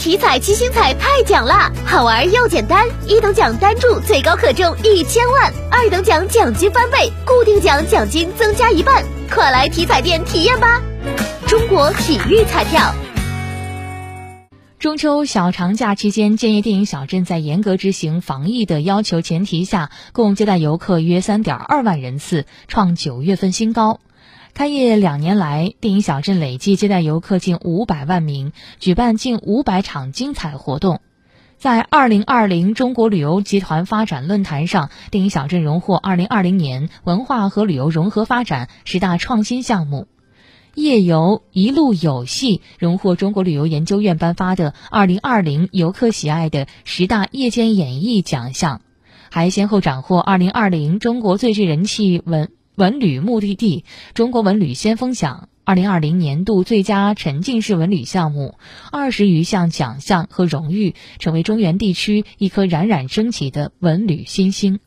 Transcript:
体彩七星彩太奖啦，好玩又简单，一等奖单注最高可中一千万，二等奖奖金翻倍，固定奖奖金增加一半，快来体彩店体验吧！中国体育彩票。中秋小长假期间，建业电影小镇在严格执行防疫的要求前提下，共接待游客约三点二万人次，创九月份新高。开业两年来，电影小镇累计接待游客近五百万名，举办近五百场精彩活动。在二零二零中国旅游集团发展论坛上，电影小镇荣获二零二零年文化和旅游融合发展十大创新项目。夜游一路有戏荣获中国旅游研究院颁发的二零二零游客喜爱的十大夜间演艺奖项，还先后斩获二零二零中国最具人气文文旅目的地中国文旅先锋奖、二零二零年度最佳沉浸式文旅项目，二十余项奖项和荣誉，成为中原地区一颗冉冉升起的文旅新星。